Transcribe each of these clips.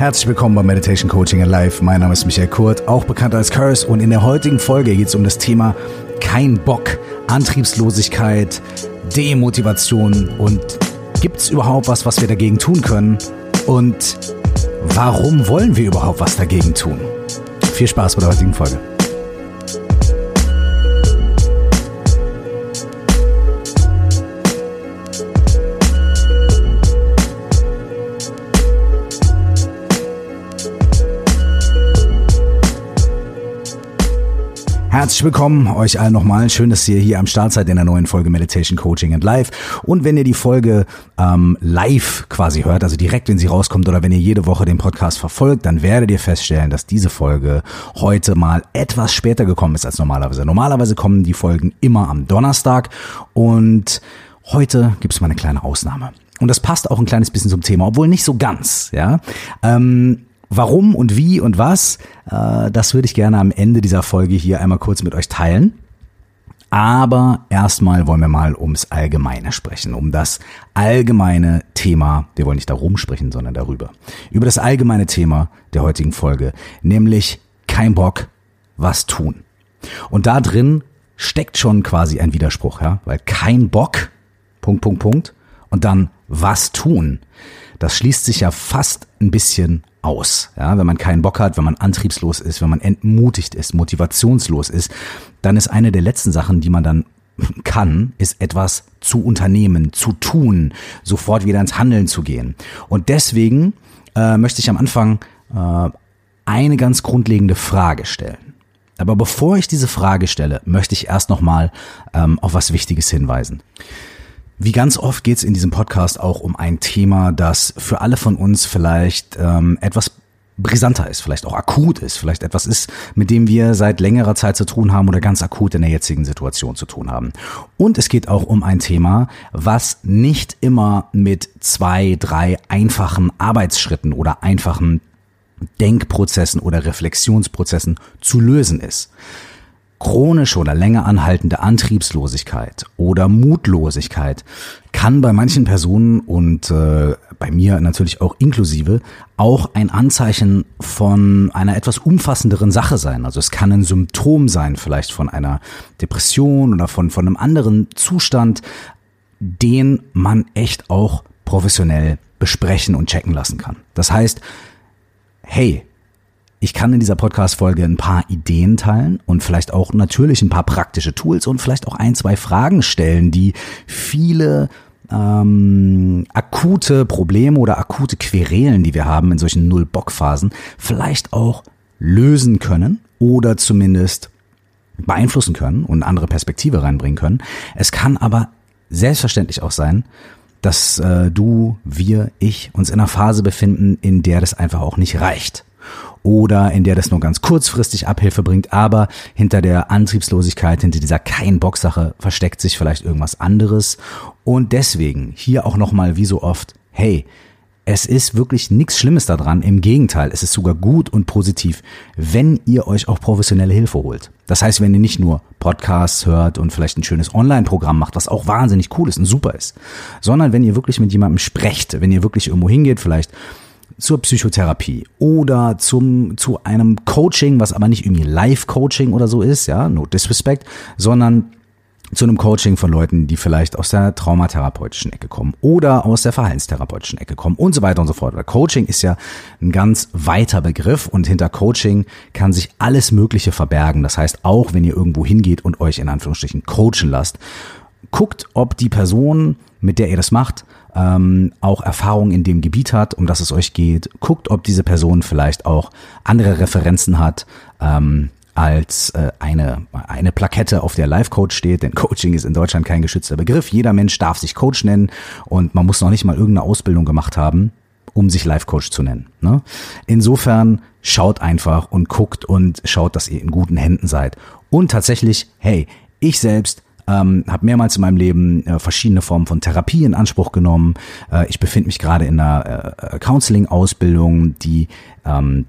Herzlich willkommen bei Meditation Coaching in Life. Mein Name ist Michael Kurt, auch bekannt als Curse. Und in der heutigen Folge geht es um das Thema kein Bock, Antriebslosigkeit, Demotivation und gibt es überhaupt was, was wir dagegen tun können? Und warum wollen wir überhaupt was dagegen tun? Viel Spaß bei der heutigen Folge. Herzlich willkommen euch allen nochmal. Schön, dass ihr hier am Start seid in der neuen Folge Meditation Coaching and Live. Und wenn ihr die Folge ähm, live quasi hört, also direkt, wenn sie rauskommt oder wenn ihr jede Woche den Podcast verfolgt, dann werdet ihr feststellen, dass diese Folge heute mal etwas später gekommen ist als normalerweise. Normalerweise kommen die Folgen immer am Donnerstag und heute gibt es mal eine kleine Ausnahme. Und das passt auch ein kleines bisschen zum Thema, obwohl nicht so ganz, ja. Ähm, Warum und wie und was, äh, das würde ich gerne am Ende dieser Folge hier einmal kurz mit euch teilen. Aber erstmal wollen wir mal ums Allgemeine sprechen, um das allgemeine Thema, wir wollen nicht darum sprechen, sondern darüber, über das allgemeine Thema der heutigen Folge, nämlich kein Bock, was tun. Und da drin steckt schon quasi ein Widerspruch, ja, weil kein Bock, Punkt, Punkt, Punkt, und dann was tun. Das schließt sich ja fast ein bisschen aus. Ja, wenn man keinen Bock hat, wenn man antriebslos ist, wenn man entmutigt ist, motivationslos ist, dann ist eine der letzten Sachen, die man dann kann, ist etwas zu unternehmen, zu tun, sofort wieder ins Handeln zu gehen. Und deswegen äh, möchte ich am Anfang äh, eine ganz grundlegende Frage stellen. Aber bevor ich diese Frage stelle, möchte ich erst nochmal ähm, auf was Wichtiges hinweisen. Wie ganz oft geht es in diesem Podcast auch um ein Thema, das für alle von uns vielleicht ähm, etwas brisanter ist, vielleicht auch akut ist, vielleicht etwas ist, mit dem wir seit längerer Zeit zu tun haben oder ganz akut in der jetzigen Situation zu tun haben. Und es geht auch um ein Thema, was nicht immer mit zwei, drei einfachen Arbeitsschritten oder einfachen Denkprozessen oder Reflexionsprozessen zu lösen ist. Chronische oder länger anhaltende Antriebslosigkeit oder Mutlosigkeit kann bei manchen Personen und äh, bei mir natürlich auch inklusive auch ein Anzeichen von einer etwas umfassenderen Sache sein. Also es kann ein Symptom sein, vielleicht von einer Depression oder von, von einem anderen Zustand, den man echt auch professionell besprechen und checken lassen kann. Das heißt, hey, ich kann in dieser Podcast-Folge ein paar Ideen teilen und vielleicht auch natürlich ein paar praktische Tools und vielleicht auch ein, zwei Fragen stellen, die viele ähm, akute Probleme oder akute Querelen, die wir haben in solchen Null-Bock-Phasen, vielleicht auch lösen können oder zumindest beeinflussen können und andere Perspektive reinbringen können. Es kann aber selbstverständlich auch sein, dass äh, du, wir, ich uns in einer Phase befinden, in der das einfach auch nicht reicht oder in der das nur ganz kurzfristig Abhilfe bringt, aber hinter der Antriebslosigkeit, hinter dieser Kein-Bock-Sache versteckt sich vielleicht irgendwas anderes. Und deswegen hier auch nochmal wie so oft, hey, es ist wirklich nichts Schlimmes daran. Im Gegenteil, es ist sogar gut und positiv, wenn ihr euch auch professionelle Hilfe holt. Das heißt, wenn ihr nicht nur Podcasts hört und vielleicht ein schönes Online-Programm macht, was auch wahnsinnig cool ist und super ist, sondern wenn ihr wirklich mit jemandem sprecht, wenn ihr wirklich irgendwo hingeht, vielleicht zur Psychotherapie oder zum, zu einem Coaching, was aber nicht irgendwie Live-Coaching oder so ist, ja, no disrespect, sondern zu einem Coaching von Leuten, die vielleicht aus der traumatherapeutischen Ecke kommen oder aus der verhaltenstherapeutischen Ecke kommen und so weiter und so fort. Weil Coaching ist ja ein ganz weiter Begriff und hinter Coaching kann sich alles Mögliche verbergen. Das heißt, auch wenn ihr irgendwo hingeht und euch in Anführungsstrichen coachen lasst, guckt, ob die Person, mit der ihr das macht, ähm, auch Erfahrung in dem Gebiet hat, um das es euch geht. Guckt, ob diese Person vielleicht auch andere Referenzen hat. Ähm, als äh, eine, eine Plakette, auf der Life Coach steht, denn Coaching ist in Deutschland kein geschützter Begriff. Jeder Mensch darf sich Coach nennen und man muss noch nicht mal irgendeine Ausbildung gemacht haben, um sich Life Coach zu nennen. Ne? Insofern schaut einfach und guckt und schaut, dass ihr in guten Händen seid. Und tatsächlich, hey, ich selbst ähm, habe mehrmals in meinem Leben äh, verschiedene Formen von Therapie in Anspruch genommen. Äh, ich befinde mich gerade in einer äh, Counseling-Ausbildung, die ähm,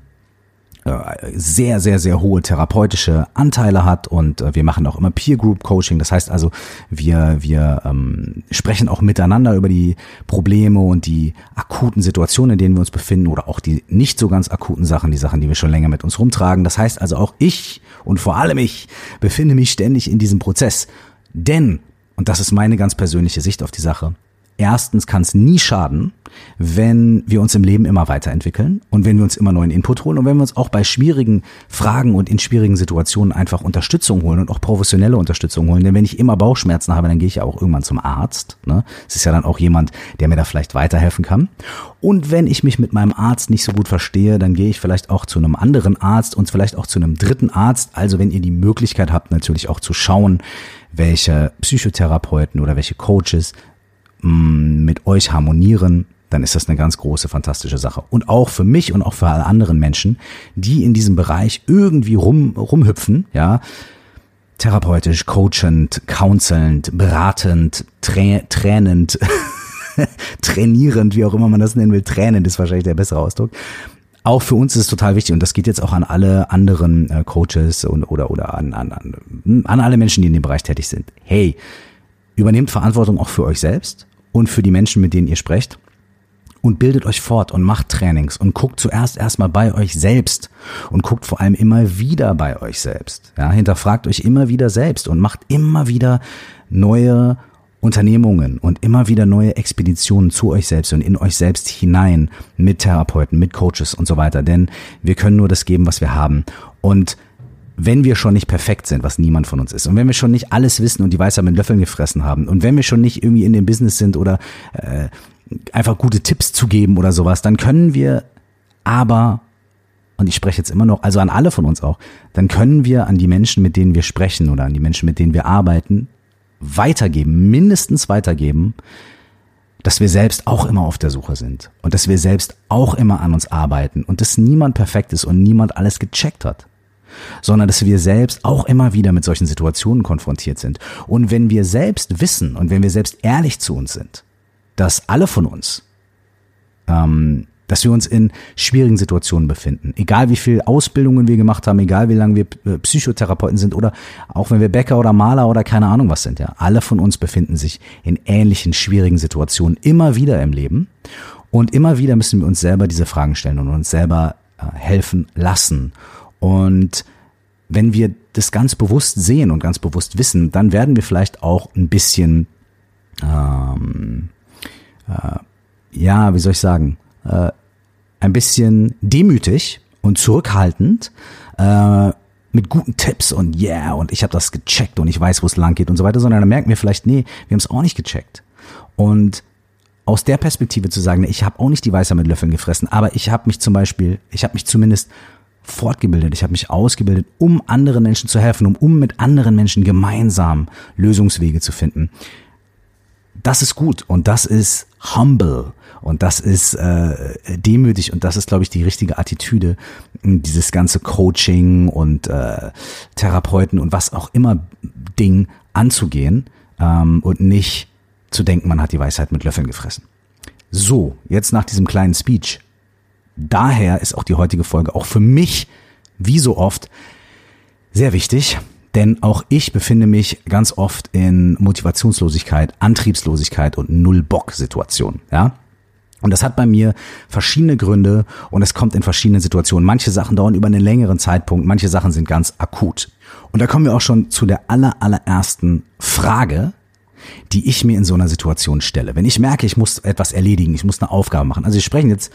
äh, sehr, sehr, sehr hohe therapeutische Anteile hat und äh, wir machen auch immer Peer Group Coaching. Das heißt also, wir, wir ähm, sprechen auch miteinander über die Probleme und die akuten Situationen, in denen wir uns befinden oder auch die nicht so ganz akuten Sachen, die Sachen, die wir schon länger mit uns rumtragen. Das heißt also auch ich und vor allem ich befinde mich ständig in diesem Prozess. Denn, und das ist meine ganz persönliche Sicht auf die Sache, erstens kann es nie schaden, wenn wir uns im Leben immer weiterentwickeln und wenn wir uns immer neuen Input holen und wenn wir uns auch bei schwierigen Fragen und in schwierigen Situationen einfach Unterstützung holen und auch professionelle Unterstützung holen. Denn wenn ich immer Bauchschmerzen habe, dann gehe ich ja auch irgendwann zum Arzt. Ne? Es ist ja dann auch jemand, der mir da vielleicht weiterhelfen kann. Und wenn ich mich mit meinem Arzt nicht so gut verstehe, dann gehe ich vielleicht auch zu einem anderen Arzt und vielleicht auch zu einem dritten Arzt. Also wenn ihr die Möglichkeit habt, natürlich auch zu schauen, welche Psychotherapeuten oder welche Coaches Mm, mit euch harmonieren, dann ist das eine ganz große, fantastische Sache. Und auch für mich und auch für alle anderen Menschen, die in diesem Bereich irgendwie rum, rumhüpfen, ja, therapeutisch, coachend, counselnd, beratend, trä tränend, trainierend, wie auch immer man das nennen will, tränend ist wahrscheinlich der bessere Ausdruck. Auch für uns ist es total wichtig und das geht jetzt auch an alle anderen äh, Coaches und, oder, oder an, an, an, an alle Menschen, die in dem Bereich tätig sind. Hey, übernehmt Verantwortung auch für euch selbst und für die Menschen, mit denen ihr sprecht. Und bildet euch fort und macht Trainings und guckt zuerst erstmal bei euch selbst und guckt vor allem immer wieder bei euch selbst. Ja, hinterfragt euch immer wieder selbst und macht immer wieder neue Unternehmungen und immer wieder neue Expeditionen zu euch selbst und in euch selbst hinein mit Therapeuten, mit Coaches und so weiter. Denn wir können nur das geben, was wir haben. Und wenn wir schon nicht perfekt sind, was niemand von uns ist, und wenn wir schon nicht alles wissen und die Weisheit mit Löffeln gefressen haben, und wenn wir schon nicht irgendwie in dem Business sind oder äh, einfach gute Tipps zu geben oder sowas, dann können wir aber, und ich spreche jetzt immer noch, also an alle von uns auch, dann können wir an die Menschen, mit denen wir sprechen oder an die Menschen, mit denen wir arbeiten, weitergeben, mindestens weitergeben, dass wir selbst auch immer auf der Suche sind und dass wir selbst auch immer an uns arbeiten und dass niemand perfekt ist und niemand alles gecheckt hat sondern dass wir selbst auch immer wieder mit solchen Situationen konfrontiert sind. Und wenn wir selbst wissen und wenn wir selbst ehrlich zu uns sind, dass alle von uns, ähm, dass wir uns in schwierigen Situationen befinden, egal wie viel Ausbildungen wir gemacht haben, egal wie lange wir äh, Psychotherapeuten sind oder auch wenn wir Bäcker oder Maler oder keine Ahnung was sind, ja, alle von uns befinden sich in ähnlichen schwierigen Situationen immer wieder im Leben. Und immer wieder müssen wir uns selber diese Fragen stellen und uns selber äh, helfen lassen. Und wenn wir das ganz bewusst sehen und ganz bewusst wissen, dann werden wir vielleicht auch ein bisschen, ähm, äh, ja, wie soll ich sagen, äh, ein bisschen demütig und zurückhaltend äh, mit guten Tipps und yeah und ich habe das gecheckt und ich weiß, wo es lang geht und so weiter, sondern dann merken wir vielleicht, nee, wir haben es auch nicht gecheckt. Und aus der Perspektive zu sagen, ich habe auch nicht die Weißer mit Löffeln gefressen, aber ich habe mich zum Beispiel, ich habe mich zumindest fortgebildet, ich habe mich ausgebildet, um anderen Menschen zu helfen, um, um mit anderen Menschen gemeinsam Lösungswege zu finden. Das ist gut und das ist humble und das ist äh, demütig und das ist, glaube ich, die richtige Attitüde, dieses ganze Coaching und äh, Therapeuten und was auch immer Ding anzugehen ähm, und nicht zu denken, man hat die Weisheit mit Löffeln gefressen. So, jetzt nach diesem kleinen Speech daher ist auch die heutige Folge auch für mich, wie so oft, sehr wichtig. Denn auch ich befinde mich ganz oft in Motivationslosigkeit, Antriebslosigkeit und Null-Bock-Situationen. Ja? Und das hat bei mir verschiedene Gründe und es kommt in verschiedenen Situationen. Manche Sachen dauern über einen längeren Zeitpunkt, manche Sachen sind ganz akut. Und da kommen wir auch schon zu der aller, allerersten Frage, die ich mir in so einer Situation stelle. Wenn ich merke, ich muss etwas erledigen, ich muss eine Aufgabe machen. Also wir sprechen jetzt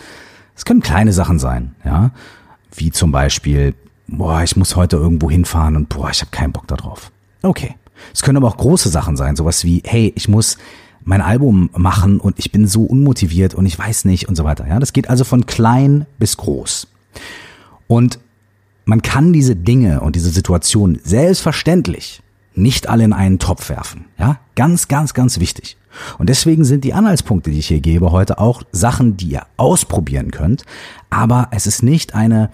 es können kleine Sachen sein, ja, wie zum Beispiel, boah, ich muss heute irgendwo hinfahren und boah, ich habe keinen Bock darauf. Okay. Es können aber auch große Sachen sein, sowas wie, hey, ich muss mein Album machen und ich bin so unmotiviert und ich weiß nicht und so weiter. Ja, das geht also von klein bis groß. Und man kann diese Dinge und diese Situation selbstverständlich nicht alle in einen Topf werfen. Ja, ganz, ganz, ganz wichtig. Und deswegen sind die Anhaltspunkte, die ich hier gebe, heute auch Sachen, die ihr ausprobieren könnt. Aber es ist nicht eine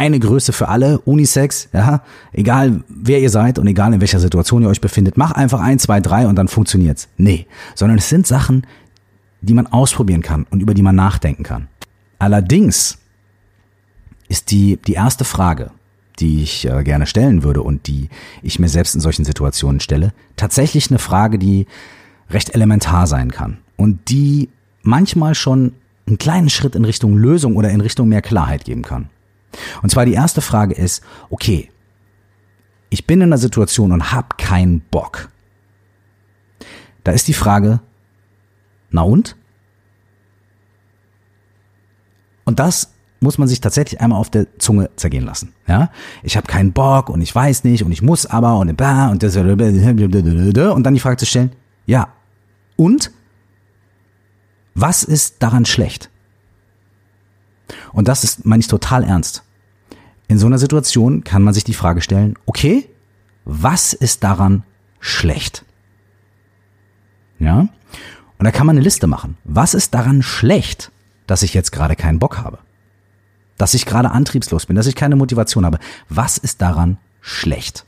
eine Größe für alle, Unisex, ja, egal wer ihr seid und egal in welcher Situation ihr euch befindet, mach einfach ein, zwei, drei und dann funktioniert's. Nee, sondern es sind Sachen, die man ausprobieren kann und über die man nachdenken kann. Allerdings ist die, die erste Frage, die ich äh, gerne stellen würde und die ich mir selbst in solchen Situationen stelle, tatsächlich eine Frage, die recht elementar sein kann und die manchmal schon einen kleinen Schritt in Richtung Lösung oder in Richtung mehr Klarheit geben kann. Und zwar die erste Frage ist, okay, ich bin in einer Situation und habe keinen Bock. Da ist die Frage, na und? Und das muss man sich tatsächlich einmal auf der Zunge zergehen lassen. Ja, ich habe keinen Bock und ich weiß nicht und ich muss aber und und und dann die Frage zu stellen, ja und was ist daran schlecht? Und das ist meine ich total ernst. In so einer Situation kann man sich die Frage stellen, okay, was ist daran schlecht? Ja? Und da kann man eine Liste machen. Was ist daran schlecht, dass ich jetzt gerade keinen Bock habe? Dass ich gerade antriebslos bin, dass ich keine Motivation habe. Was ist daran schlecht?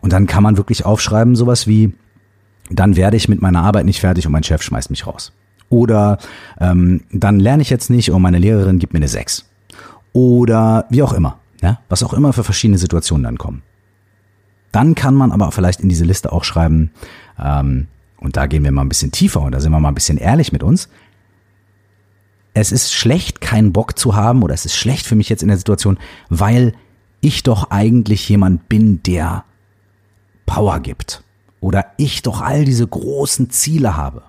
Und dann kann man wirklich aufschreiben, sowas wie, dann werde ich mit meiner Arbeit nicht fertig und mein Chef schmeißt mich raus. Oder ähm, dann lerne ich jetzt nicht und meine Lehrerin gibt mir eine 6. Oder wie auch immer. Ja? Was auch immer für verschiedene Situationen dann kommen. Dann kann man aber vielleicht in diese Liste auch schreiben, ähm, und da gehen wir mal ein bisschen tiefer und da sind wir mal ein bisschen ehrlich mit uns. Es ist schlecht, keinen Bock zu haben oder es ist schlecht für mich jetzt in der Situation, weil ich doch eigentlich jemand bin, der Power gibt. Oder ich doch all diese großen Ziele habe.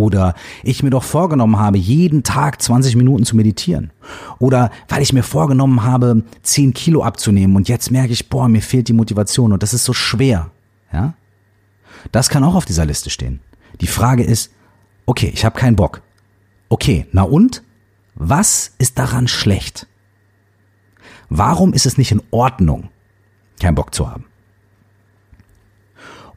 Oder ich mir doch vorgenommen habe, jeden Tag 20 Minuten zu meditieren. Oder weil ich mir vorgenommen habe, 10 Kilo abzunehmen und jetzt merke ich, boah, mir fehlt die Motivation und das ist so schwer. Ja? Das kann auch auf dieser Liste stehen. Die Frage ist, okay, ich habe keinen Bock. Okay, na und? Was ist daran schlecht? Warum ist es nicht in Ordnung, keinen Bock zu haben?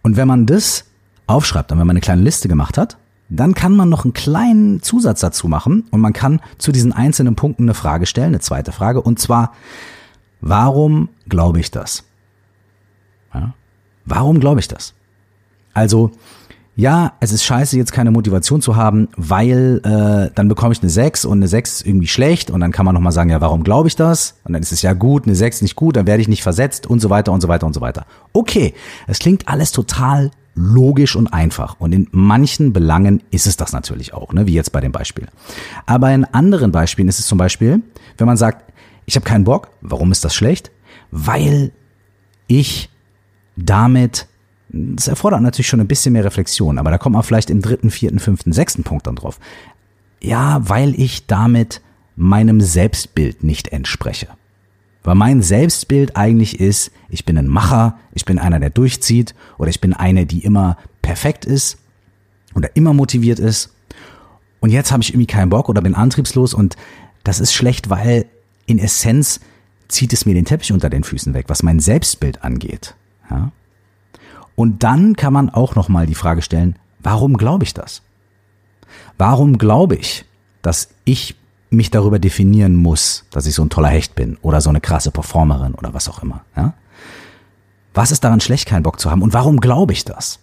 Und wenn man das aufschreibt, dann wenn man eine kleine Liste gemacht hat, dann kann man noch einen kleinen Zusatz dazu machen und man kann zu diesen einzelnen Punkten eine Frage stellen, eine zweite Frage, und zwar, warum glaube ich das? Ja? Warum glaube ich das? Also, ja, es ist scheiße, jetzt keine Motivation zu haben, weil äh, dann bekomme ich eine 6 und eine 6 ist irgendwie schlecht und dann kann man nochmal sagen, ja, warum glaube ich das? Und dann ist es ja gut, eine 6 nicht gut, dann werde ich nicht versetzt und so weiter und so weiter und so weiter. Okay, es klingt alles total logisch und einfach. Und in manchen Belangen ist es das natürlich auch, ne? wie jetzt bei dem Beispiel. Aber in anderen Beispielen ist es zum Beispiel, wenn man sagt, ich habe keinen Bock, warum ist das schlecht? Weil ich damit das erfordert natürlich schon ein bisschen mehr Reflexion, aber da kommt man vielleicht im dritten, vierten, fünften, sechsten Punkt dann drauf. Ja, weil ich damit meinem Selbstbild nicht entspreche. Weil mein Selbstbild eigentlich ist, ich bin ein Macher, ich bin einer, der durchzieht, oder ich bin eine, die immer perfekt ist oder immer motiviert ist. Und jetzt habe ich irgendwie keinen Bock oder bin antriebslos und das ist schlecht, weil in Essenz zieht es mir den Teppich unter den Füßen weg, was mein Selbstbild angeht. Ja? Und dann kann man auch nochmal die Frage stellen, warum glaube ich das? Warum glaube ich, dass ich mich darüber definieren muss, dass ich so ein toller Hecht bin oder so eine krasse Performerin oder was auch immer? Ja? Was ist daran schlecht, keinen Bock zu haben? Und warum glaube ich das?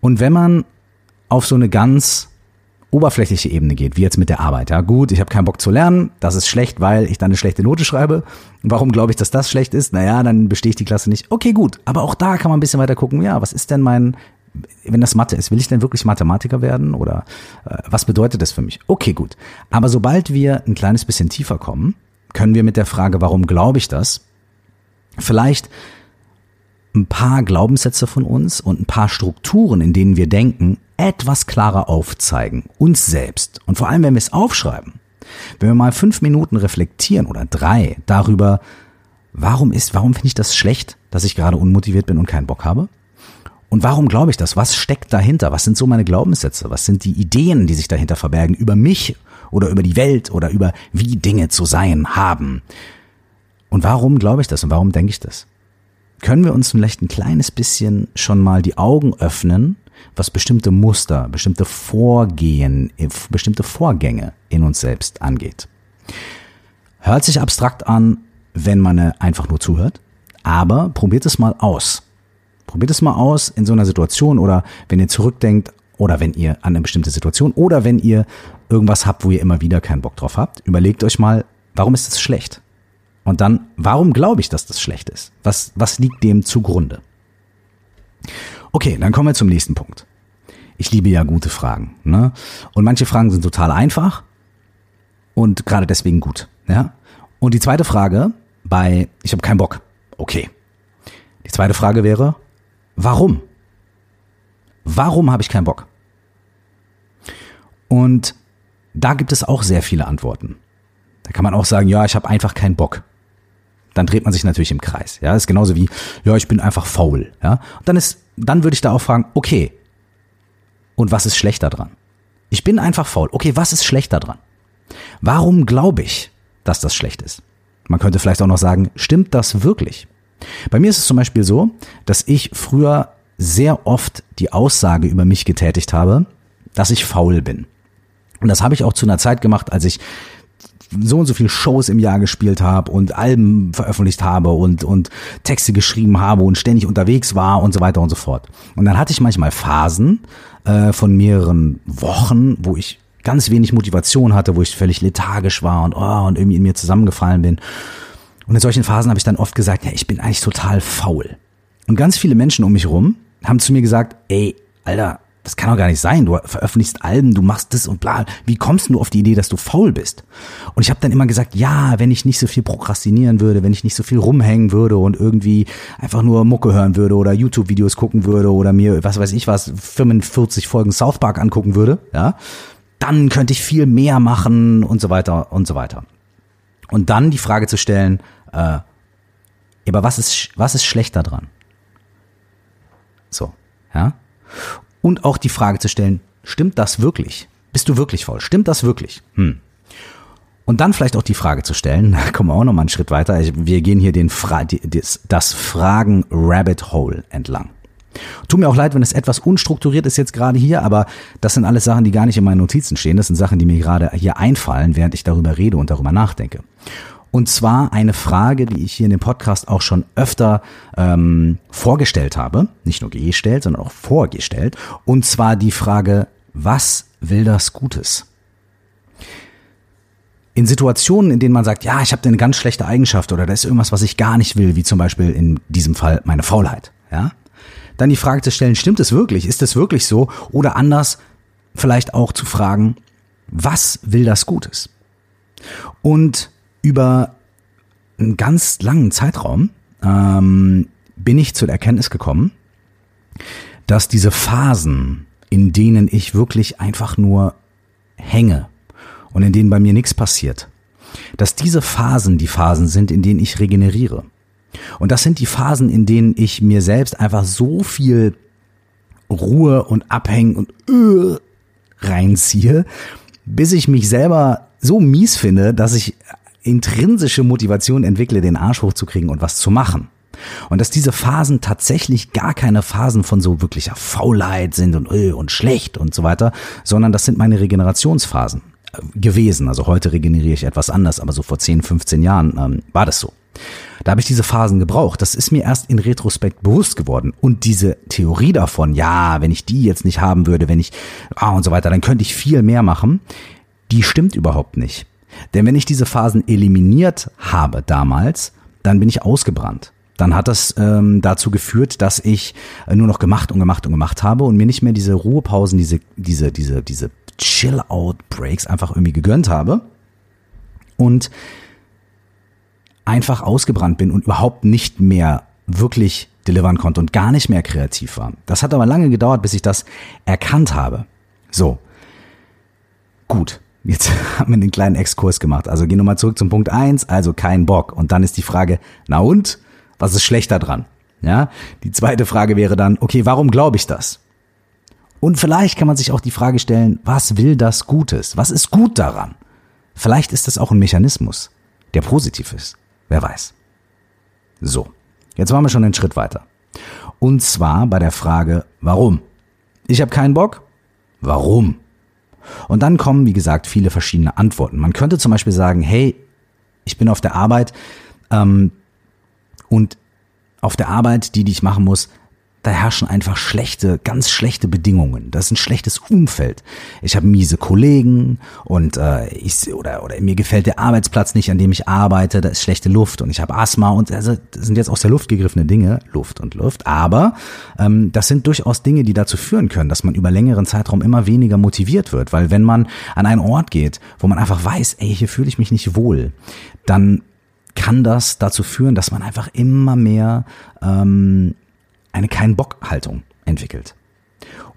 Und wenn man auf so eine ganz oberflächliche Ebene geht, wie jetzt mit der Arbeit. Ja, gut, ich habe keinen Bock zu lernen, das ist schlecht, weil ich dann eine schlechte Note schreibe. Warum glaube ich, dass das schlecht ist? Naja, dann bestehe ich die Klasse nicht. Okay, gut, aber auch da kann man ein bisschen weiter gucken, ja, was ist denn mein, wenn das Mathe ist, will ich denn wirklich Mathematiker werden oder äh, was bedeutet das für mich? Okay, gut. Aber sobald wir ein kleines bisschen tiefer kommen, können wir mit der Frage, warum glaube ich das, vielleicht ein paar Glaubenssätze von uns und ein paar Strukturen, in denen wir denken, etwas klarer aufzeigen, uns selbst. Und vor allem, wenn wir es aufschreiben, wenn wir mal fünf Minuten reflektieren oder drei darüber, warum ist, warum finde ich das schlecht, dass ich gerade unmotiviert bin und keinen Bock habe? Und warum glaube ich das? Was steckt dahinter? Was sind so meine Glaubenssätze? Was sind die Ideen, die sich dahinter verbergen über mich oder über die Welt oder über wie Dinge zu sein haben? Und warum glaube ich das und warum denke ich das? können wir uns vielleicht ein kleines bisschen schon mal die Augen öffnen, was bestimmte Muster, bestimmte Vorgehen, bestimmte Vorgänge in uns selbst angeht. Hört sich abstrakt an, wenn man einfach nur zuhört, aber probiert es mal aus. Probiert es mal aus in so einer Situation oder wenn ihr zurückdenkt oder wenn ihr an eine bestimmte Situation oder wenn ihr irgendwas habt, wo ihr immer wieder keinen Bock drauf habt, überlegt euch mal, warum ist es schlecht? Und dann, warum glaube ich, dass das schlecht ist? Was, was liegt dem zugrunde? Okay, dann kommen wir zum nächsten Punkt. ich liebe ja gute Fragen. Ne? Und manche Fragen sind total einfach und gerade deswegen gut. Ja? Und die zweite Frage bei Ich habe keinen Bock. Okay. Die zweite Frage wäre, warum? Warum habe ich keinen Bock? Und da gibt es auch sehr viele Antworten. Da kann man auch sagen, ja, ich habe einfach keinen Bock. Dann dreht man sich natürlich im Kreis. Ja, das ist genauso wie, ja, ich bin einfach faul. Ja, und dann ist, dann würde ich da auch fragen, okay, und was ist schlechter dran? Ich bin einfach faul. Okay, was ist schlechter dran? Warum glaube ich, dass das schlecht ist? Man könnte vielleicht auch noch sagen, stimmt das wirklich? Bei mir ist es zum Beispiel so, dass ich früher sehr oft die Aussage über mich getätigt habe, dass ich faul bin. Und das habe ich auch zu einer Zeit gemacht, als ich so und so viele Shows im Jahr gespielt habe und Alben veröffentlicht habe und, und Texte geschrieben habe und ständig unterwegs war und so weiter und so fort. Und dann hatte ich manchmal Phasen äh, von mehreren Wochen, wo ich ganz wenig Motivation hatte, wo ich völlig lethargisch war und, oh, und irgendwie in mir zusammengefallen bin. Und in solchen Phasen habe ich dann oft gesagt, ja, ich bin eigentlich total faul. Und ganz viele Menschen um mich rum haben zu mir gesagt, ey, Alter, das kann doch gar nicht sein. Du veröffentlichst Alben, du machst das und bla. Wie kommst du auf die Idee, dass du faul bist? Und ich habe dann immer gesagt, ja, wenn ich nicht so viel prokrastinieren würde, wenn ich nicht so viel rumhängen würde und irgendwie einfach nur Mucke hören würde oder YouTube-Videos gucken würde oder mir, was weiß ich was, 45 Folgen South Park angucken würde, ja, dann könnte ich viel mehr machen und so weiter und so weiter. Und dann die Frage zu stellen, äh, aber was ist, was ist schlechter dran? So, ja. Und auch die Frage zu stellen, stimmt das wirklich? Bist du wirklich faul? Stimmt das wirklich? Hm. Und dann vielleicht auch die Frage zu stellen, da kommen wir auch noch mal einen Schritt weiter. Wir gehen hier den Fra das Fragen Rabbit Hole entlang. Tut mir auch leid, wenn es etwas unstrukturiert ist jetzt gerade hier, aber das sind alles Sachen, die gar nicht in meinen Notizen stehen. Das sind Sachen, die mir gerade hier einfallen, während ich darüber rede und darüber nachdenke. Und zwar eine Frage, die ich hier in dem Podcast auch schon öfter ähm, vorgestellt habe. Nicht nur gestellt, sondern auch vorgestellt. Und zwar die Frage, was will das Gutes? In Situationen, in denen man sagt, ja, ich habe eine ganz schlechte Eigenschaft oder da ist irgendwas, was ich gar nicht will, wie zum Beispiel in diesem Fall meine Faulheit, ja, dann die Frage zu stellen, stimmt es wirklich? Ist es wirklich so? Oder anders, vielleicht auch zu fragen, was will das Gutes? Und über einen ganz langen Zeitraum ähm, bin ich zu der Erkenntnis gekommen, dass diese Phasen, in denen ich wirklich einfach nur hänge und in denen bei mir nichts passiert, dass diese Phasen die Phasen sind, in denen ich regeneriere. Und das sind die Phasen, in denen ich mir selbst einfach so viel Ruhe und Abhängen und äh, reinziehe, bis ich mich selber so mies finde, dass ich intrinsische Motivation entwickle, den Arsch hochzukriegen und was zu machen. Und dass diese Phasen tatsächlich gar keine Phasen von so wirklicher Faulheit sind und öh und schlecht und so weiter, sondern das sind meine Regenerationsphasen äh, gewesen. Also heute regeneriere ich etwas anders, aber so vor 10, 15 Jahren ähm, war das so. Da habe ich diese Phasen gebraucht. Das ist mir erst in Retrospekt bewusst geworden. Und diese Theorie davon, ja, wenn ich die jetzt nicht haben würde, wenn ich, ah und so weiter, dann könnte ich viel mehr machen, die stimmt überhaupt nicht. Denn wenn ich diese Phasen eliminiert habe damals, dann bin ich ausgebrannt. Dann hat das ähm, dazu geführt, dass ich äh, nur noch gemacht und gemacht und gemacht habe und mir nicht mehr diese Ruhepausen, diese, diese, diese, diese Chill-out-Breaks einfach irgendwie gegönnt habe. Und einfach ausgebrannt bin und überhaupt nicht mehr wirklich delivern konnte und gar nicht mehr kreativ war. Das hat aber lange gedauert, bis ich das erkannt habe. So. Gut. Jetzt haben wir einen kleinen Exkurs gemacht. Also gehen wir mal zurück zum Punkt eins. also kein Bock. Und dann ist die Frage, na und? Was ist schlechter dran? Ja? Die zweite Frage wäre dann, okay, warum glaube ich das? Und vielleicht kann man sich auch die Frage stellen, was will das Gutes? Was ist gut daran? Vielleicht ist das auch ein Mechanismus, der positiv ist. Wer weiß. So, jetzt waren wir schon einen Schritt weiter. Und zwar bei der Frage, warum? Ich habe keinen Bock. Warum? Und dann kommen, wie gesagt, viele verschiedene Antworten. Man könnte zum Beispiel sagen, hey, ich bin auf der Arbeit ähm, und auf der Arbeit, die, die ich machen muss, da herrschen einfach schlechte, ganz schlechte Bedingungen. Das ist ein schlechtes Umfeld. Ich habe miese Kollegen und äh, ich oder oder mir gefällt der Arbeitsplatz nicht, an dem ich arbeite. Da ist schlechte Luft und ich habe Asthma und also das sind jetzt aus der Luft gegriffene Dinge, Luft und Luft. Aber ähm, das sind durchaus Dinge, die dazu führen können, dass man über längeren Zeitraum immer weniger motiviert wird, weil wenn man an einen Ort geht, wo man einfach weiß, ey, hier fühle ich mich nicht wohl, dann kann das dazu führen, dass man einfach immer mehr ähm, eine Kein-Bock-Haltung entwickelt.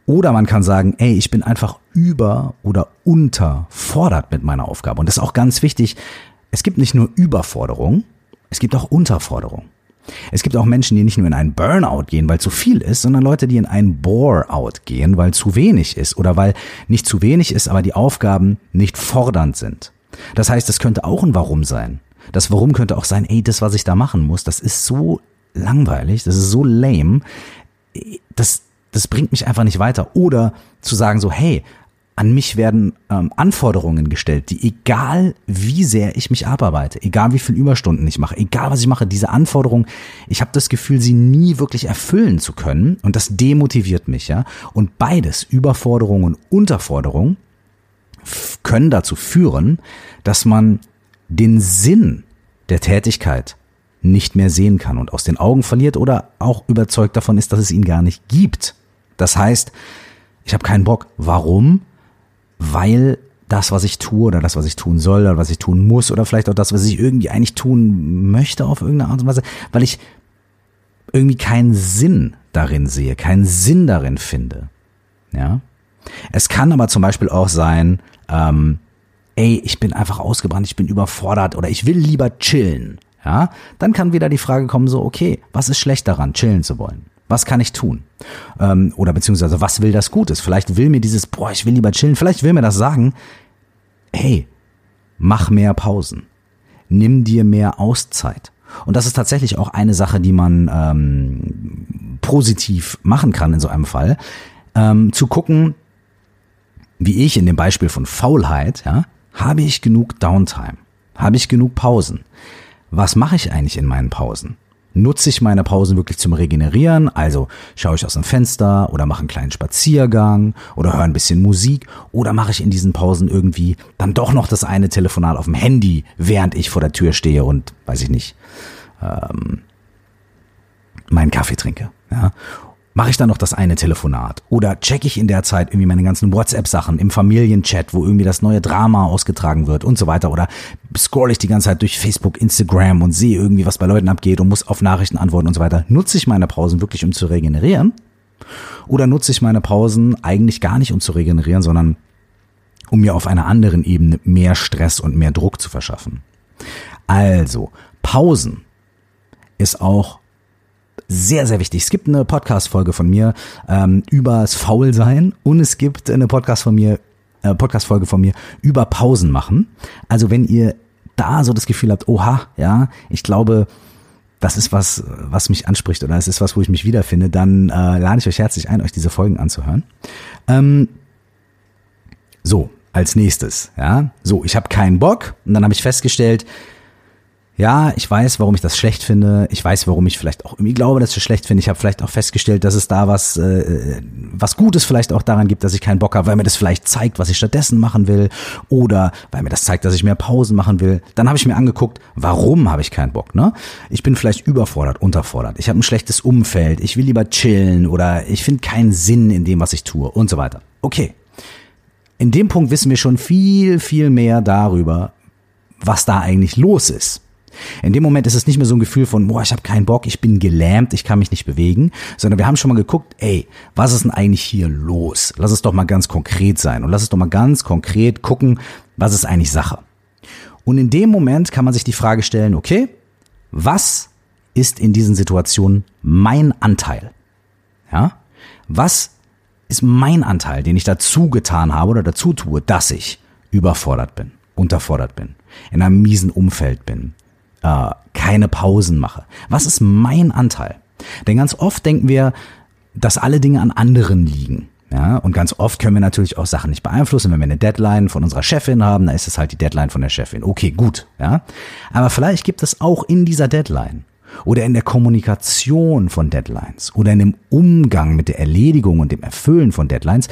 Oder man kann sagen, ey, ich bin einfach über- oder unterfordert mit meiner Aufgabe. Und das ist auch ganz wichtig. Es gibt nicht nur Überforderung, es gibt auch Unterforderung. Es gibt auch Menschen, die nicht nur in einen Burnout gehen, weil zu viel ist, sondern Leute, die in einen Bore-out gehen, weil zu wenig ist oder weil nicht zu wenig ist, aber die Aufgaben nicht fordernd sind. Das heißt, es könnte auch ein Warum sein. Das Warum könnte auch sein, ey, das, was ich da machen muss, das ist so langweilig, das ist so lame, das, das bringt mich einfach nicht weiter. Oder zu sagen so, hey, an mich werden ähm, Anforderungen gestellt, die egal wie sehr ich mich abarbeite, egal wie viel Überstunden ich mache, egal was ich mache, diese Anforderungen, ich habe das Gefühl, sie nie wirklich erfüllen zu können und das demotiviert mich, ja. Und beides, Überforderung und Unterforderung, können dazu führen, dass man den Sinn der Tätigkeit nicht mehr sehen kann und aus den Augen verliert oder auch überzeugt davon ist, dass es ihn gar nicht gibt. Das heißt, ich habe keinen Bock. Warum? Weil das, was ich tue oder das, was ich tun soll oder was ich tun muss oder vielleicht auch das, was ich irgendwie eigentlich tun möchte auf irgendeine Art und Weise, weil ich irgendwie keinen Sinn darin sehe, keinen Sinn darin finde. Ja. Es kann aber zum Beispiel auch sein, ähm, ey, ich bin einfach ausgebrannt, ich bin überfordert oder ich will lieber chillen ja, dann kann wieder die Frage kommen, so, okay, was ist schlecht daran, chillen zu wollen? Was kann ich tun? Ähm, oder beziehungsweise, was will das Gutes? Vielleicht will mir dieses, boah, ich will lieber chillen, vielleicht will mir das sagen, hey, mach mehr Pausen. Nimm dir mehr Auszeit. Und das ist tatsächlich auch eine Sache, die man ähm, positiv machen kann in so einem Fall. Ähm, zu gucken, wie ich in dem Beispiel von Faulheit, ja, habe ich genug Downtime? Habe ich genug Pausen? Was mache ich eigentlich in meinen Pausen? Nutze ich meine Pausen wirklich zum Regenerieren? Also schaue ich aus dem Fenster oder mache einen kleinen Spaziergang oder höre ein bisschen Musik oder mache ich in diesen Pausen irgendwie dann doch noch das eine Telefonat auf dem Handy, während ich vor der Tür stehe und weiß ich nicht, ähm, meinen Kaffee trinke. Ja? Mache ich dann noch das eine Telefonat oder checke ich in der Zeit irgendwie meine ganzen WhatsApp-Sachen im Familienchat, wo irgendwie das neue Drama ausgetragen wird und so weiter oder scroll ich die ganze Zeit durch Facebook, Instagram und sehe irgendwie, was bei Leuten abgeht und muss auf Nachrichten antworten und so weiter. Nutze ich meine Pausen wirklich, um zu regenerieren? Oder nutze ich meine Pausen eigentlich gar nicht, um zu regenerieren, sondern um mir auf einer anderen Ebene mehr Stress und mehr Druck zu verschaffen? Also, Pausen ist auch sehr, sehr wichtig. Es gibt eine Podcast-Folge von mir ähm, übers Faulsein und es gibt eine Podcast von mir, äh, Podcast-Folge von mir über Pausen machen. Also wenn ihr da so das Gefühl habt, oha, ja, ich glaube, das ist was, was mich anspricht oder es ist was, wo ich mich wiederfinde, dann äh, lade ich euch herzlich ein, euch diese Folgen anzuhören. Ähm, so, als nächstes, ja, so, ich habe keinen Bock und dann habe ich festgestellt, ja, ich weiß, warum ich das schlecht finde. Ich weiß, warum ich vielleicht auch irgendwie glaube, dass ich es schlecht finde. Ich habe vielleicht auch festgestellt, dass es da was, äh, was Gutes vielleicht auch daran gibt, dass ich keinen Bock habe, weil mir das vielleicht zeigt, was ich stattdessen machen will. Oder weil mir das zeigt, dass ich mehr Pausen machen will. Dann habe ich mir angeguckt, warum habe ich keinen Bock. Ne? Ich bin vielleicht überfordert, unterfordert. Ich habe ein schlechtes Umfeld. Ich will lieber chillen oder ich finde keinen Sinn in dem, was ich tue und so weiter. Okay. In dem Punkt wissen wir schon viel, viel mehr darüber, was da eigentlich los ist. In dem Moment ist es nicht mehr so ein Gefühl von, boah, ich habe keinen Bock, ich bin gelähmt, ich kann mich nicht bewegen, sondern wir haben schon mal geguckt, ey, was ist denn eigentlich hier los? Lass es doch mal ganz konkret sein und lass es doch mal ganz konkret gucken, was ist eigentlich Sache. Und in dem Moment kann man sich die Frage stellen, okay, was ist in diesen Situationen mein Anteil? Ja? Was ist mein Anteil, den ich dazu getan habe oder dazu tue, dass ich überfordert bin, unterfordert bin, in einem miesen Umfeld bin, äh, keine Pausen mache? Was ist mein Anteil? Denn ganz oft denken wir, dass alle Dinge an anderen liegen. Ja, und ganz oft können wir natürlich auch Sachen nicht beeinflussen. Wenn wir eine Deadline von unserer Chefin haben, dann ist es halt die Deadline von der Chefin. Okay, gut, ja. Aber vielleicht gibt es auch in dieser Deadline oder in der Kommunikation von Deadlines oder in dem Umgang mit der Erledigung und dem Erfüllen von Deadlines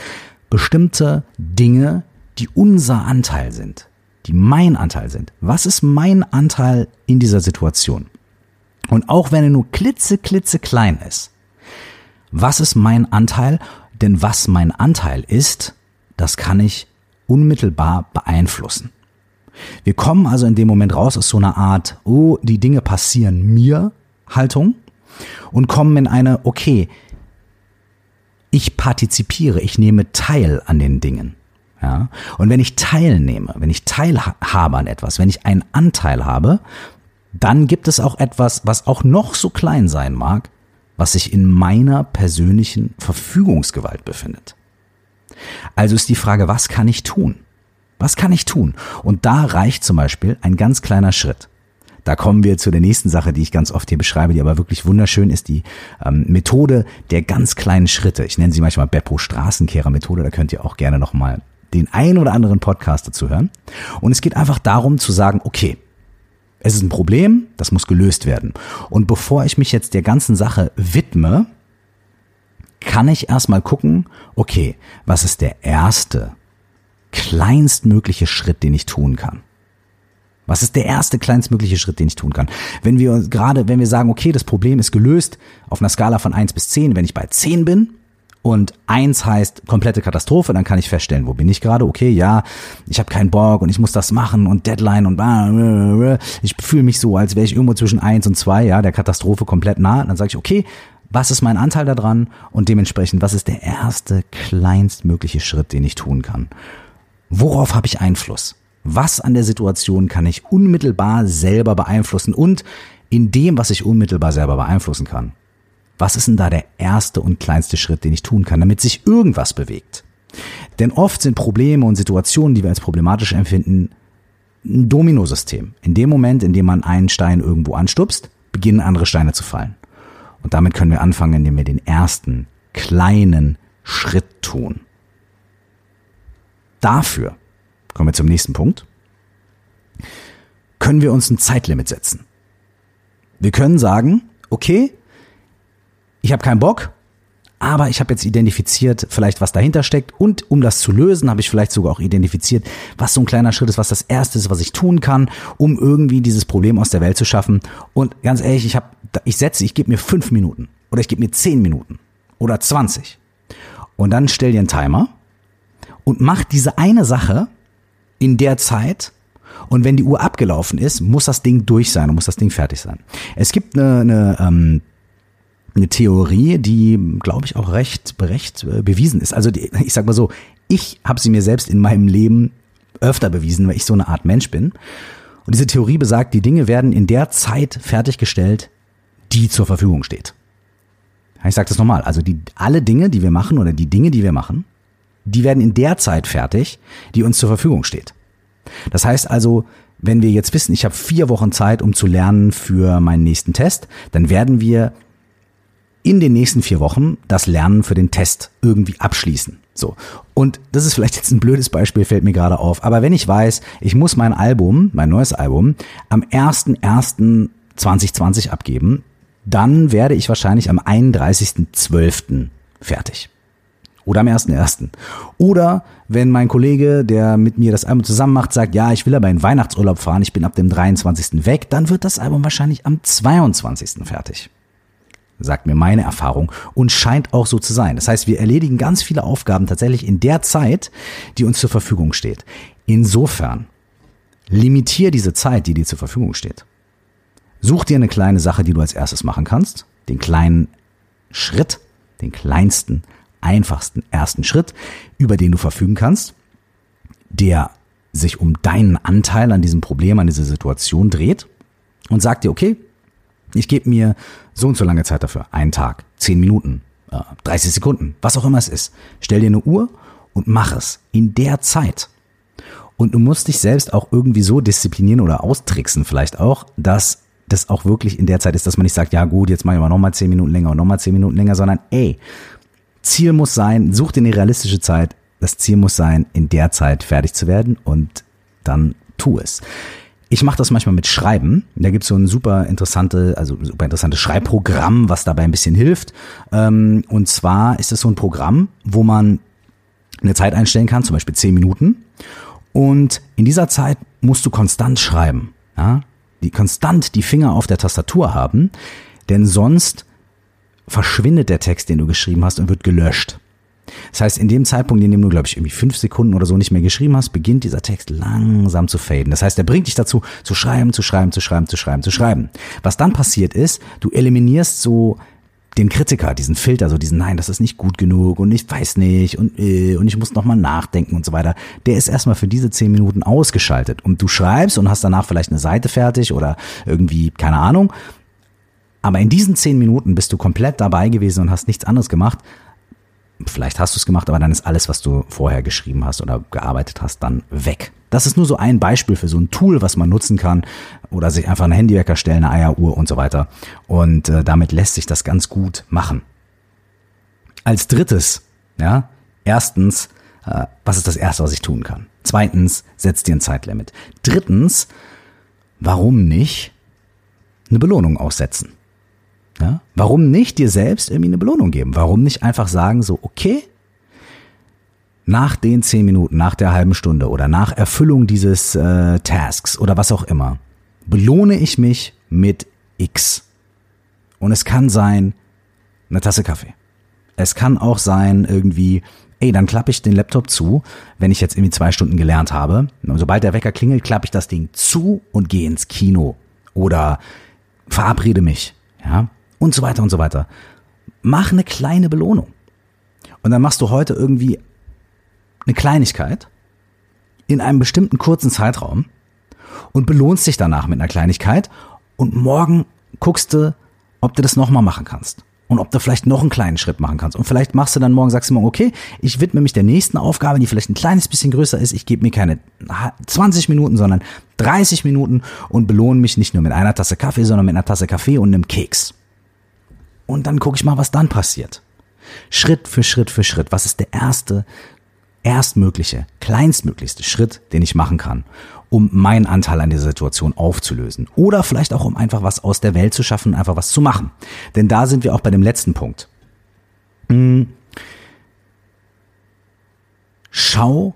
bestimmte Dinge, die unser Anteil sind, die mein Anteil sind. Was ist mein Anteil in dieser Situation? Und auch wenn er nur klitze, klitze klein ist, was ist mein Anteil? Denn was mein Anteil ist, das kann ich unmittelbar beeinflussen. Wir kommen also in dem Moment raus aus so einer Art, oh, die Dinge passieren mir Haltung und kommen in eine, okay, ich partizipiere, ich nehme teil an den Dingen. Ja? Und wenn ich teilnehme, wenn ich teilhabe an etwas, wenn ich einen Anteil habe, dann gibt es auch etwas, was auch noch so klein sein mag, was sich in meiner persönlichen Verfügungsgewalt befindet. Also ist die Frage, was kann ich tun? Was kann ich tun? Und da reicht zum Beispiel ein ganz kleiner Schritt. Da kommen wir zu der nächsten Sache, die ich ganz oft hier beschreibe, die aber wirklich wunderschön ist, die ähm, Methode der ganz kleinen Schritte. Ich nenne sie manchmal Beppo Straßenkehrer Methode, da könnt ihr auch gerne nochmal den ein oder anderen Podcast dazu hören. Und es geht einfach darum zu sagen, okay, es ist ein Problem, das muss gelöst werden. Und bevor ich mich jetzt der ganzen Sache widme, kann ich erstmal gucken, okay, was ist der erste, kleinstmögliche Schritt, den ich tun kann? Was ist der erste kleinstmögliche Schritt, den ich tun kann? Wenn wir gerade, wenn wir sagen, okay, das Problem ist gelöst auf einer Skala von eins bis zehn, wenn ich bei zehn bin, und eins heißt komplette Katastrophe, dann kann ich feststellen, wo bin ich gerade? Okay, ja, ich habe keinen Bock und ich muss das machen und Deadline und ich fühle mich so, als wäre ich irgendwo zwischen eins und zwei, ja, der Katastrophe komplett nah. Dann sage ich, okay, was ist mein Anteil daran und dementsprechend, was ist der erste kleinstmögliche Schritt, den ich tun kann? Worauf habe ich Einfluss? Was an der Situation kann ich unmittelbar selber beeinflussen und in dem, was ich unmittelbar selber beeinflussen kann, was ist denn da der erste und kleinste Schritt, den ich tun kann, damit sich irgendwas bewegt? Denn oft sind Probleme und Situationen, die wir als problematisch empfinden, ein Dominosystem. In dem Moment, in dem man einen Stein irgendwo anstupst, beginnen andere Steine zu fallen. Und damit können wir anfangen, indem wir den ersten kleinen Schritt tun. Dafür, kommen wir zum nächsten Punkt, können wir uns ein Zeitlimit setzen. Wir können sagen, okay, ich habe keinen Bock, aber ich habe jetzt identifiziert, vielleicht was dahinter steckt und um das zu lösen, habe ich vielleicht sogar auch identifiziert, was so ein kleiner Schritt ist, was das erste ist, was ich tun kann, um irgendwie dieses Problem aus der Welt zu schaffen. Und ganz ehrlich, ich habe, ich setze, ich gebe mir fünf Minuten oder ich gebe mir zehn Minuten oder zwanzig und dann stell dir einen Timer und mach diese eine Sache in der Zeit, und wenn die Uhr abgelaufen ist, muss das Ding durch sein und muss das Ding fertig sein. Es gibt eine, eine ähm, eine Theorie, die, glaube ich, auch recht, recht äh, bewiesen ist. Also ich sag mal so, ich habe sie mir selbst in meinem Leben öfter bewiesen, weil ich so eine Art Mensch bin. Und diese Theorie besagt, die Dinge werden in der Zeit fertiggestellt, die zur Verfügung steht. Ich sage das nochmal. Also die, alle Dinge, die wir machen oder die Dinge, die wir machen, die werden in der Zeit fertig, die uns zur Verfügung steht. Das heißt also, wenn wir jetzt wissen, ich habe vier Wochen Zeit, um zu lernen für meinen nächsten Test, dann werden wir in den nächsten vier Wochen das Lernen für den Test irgendwie abschließen. So. Und das ist vielleicht jetzt ein blödes Beispiel, fällt mir gerade auf. Aber wenn ich weiß, ich muss mein Album, mein neues Album, am 1.1.2020 abgeben, dann werde ich wahrscheinlich am 31.12. fertig. Oder am 1.1. Oder wenn mein Kollege, der mit mir das Album zusammen macht, sagt, ja, ich will aber in Weihnachtsurlaub fahren, ich bin ab dem 23. weg, dann wird das Album wahrscheinlich am 22. fertig sagt mir meine Erfahrung und scheint auch so zu sein. Das heißt, wir erledigen ganz viele Aufgaben tatsächlich in der Zeit, die uns zur Verfügung steht. Insofern, limitier diese Zeit, die dir zur Verfügung steht. Such dir eine kleine Sache, die du als erstes machen kannst, den kleinen Schritt, den kleinsten, einfachsten ersten Schritt, über den du verfügen kannst, der sich um deinen Anteil an diesem Problem, an dieser Situation dreht und sag dir, okay, ich gebe mir so und so lange Zeit dafür. Einen Tag, zehn Minuten, 30 äh, Sekunden, was auch immer es ist. Stell dir eine Uhr und mach es in der Zeit. Und du musst dich selbst auch irgendwie so disziplinieren oder austricksen vielleicht auch, dass das auch wirklich in der Zeit ist, dass man nicht sagt, ja gut, jetzt mache ich mal nochmal zehn Minuten länger und nochmal zehn Minuten länger, sondern ey, Ziel muss sein, such dir eine realistische Zeit. Das Ziel muss sein, in der Zeit fertig zu werden und dann tu es. Ich mache das manchmal mit Schreiben. Da gibt's so ein super interessante, also super interessantes Schreibprogramm, was dabei ein bisschen hilft. Ähm, und zwar ist es so ein Programm, wo man eine Zeit einstellen kann, zum Beispiel zehn Minuten. Und in dieser Zeit musst du konstant schreiben. Ja? Die konstant die Finger auf der Tastatur haben, denn sonst verschwindet der Text, den du geschrieben hast und wird gelöscht. Das heißt, in dem Zeitpunkt, in dem du, glaube ich, irgendwie fünf Sekunden oder so nicht mehr geschrieben hast, beginnt dieser Text langsam zu faden. Das heißt, er bringt dich dazu, zu schreiben, zu schreiben, zu schreiben, zu schreiben, zu schreiben. Was dann passiert ist, du eliminierst so den Kritiker, diesen Filter, so diesen Nein, das ist nicht gut genug und ich weiß nicht und, äh, und ich muss nochmal nachdenken und so weiter. Der ist erstmal für diese zehn Minuten ausgeschaltet und du schreibst und hast danach vielleicht eine Seite fertig oder irgendwie, keine Ahnung. Aber in diesen zehn Minuten bist du komplett dabei gewesen und hast nichts anderes gemacht Vielleicht hast du es gemacht, aber dann ist alles, was du vorher geschrieben hast oder gearbeitet hast, dann weg. Das ist nur so ein Beispiel für so ein Tool, was man nutzen kann oder sich einfach einen Handywecker stellen, eine Eieruhr und so weiter. Und äh, damit lässt sich das ganz gut machen. Als drittes, ja, erstens, äh, was ist das erste, was ich tun kann? Zweitens, setz dir ein Zeitlimit. Drittens, warum nicht eine Belohnung aussetzen? Ja? Warum nicht dir selbst irgendwie eine Belohnung geben? Warum nicht einfach sagen so, okay, nach den zehn Minuten, nach der halben Stunde oder nach Erfüllung dieses äh, Tasks oder was auch immer, belohne ich mich mit X. Und es kann sein, eine Tasse Kaffee. Es kann auch sein, irgendwie, ey, dann klappe ich den Laptop zu, wenn ich jetzt irgendwie zwei Stunden gelernt habe. Und sobald der Wecker klingelt, klappe ich das Ding zu und gehe ins Kino. Oder verabrede mich. Ja, und so weiter und so weiter. Mach eine kleine Belohnung. Und dann machst du heute irgendwie eine Kleinigkeit in einem bestimmten kurzen Zeitraum und belohnst dich danach mit einer Kleinigkeit und morgen guckst du, ob du das nochmal machen kannst und ob du vielleicht noch einen kleinen Schritt machen kannst. Und vielleicht machst du dann morgen, sagst du morgen, okay, ich widme mich der nächsten Aufgabe, die vielleicht ein kleines bisschen größer ist. Ich gebe mir keine 20 Minuten, sondern 30 Minuten und belohne mich nicht nur mit einer Tasse Kaffee, sondern mit einer Tasse Kaffee und einem Keks und dann gucke ich mal, was dann passiert. Schritt für Schritt für Schritt. Was ist der erste, erstmögliche, kleinstmöglichste Schritt, den ich machen kann, um meinen Anteil an dieser Situation aufzulösen? Oder vielleicht auch, um einfach was aus der Welt zu schaffen, einfach was zu machen. Denn da sind wir auch bei dem letzten Punkt. Hm. Schau,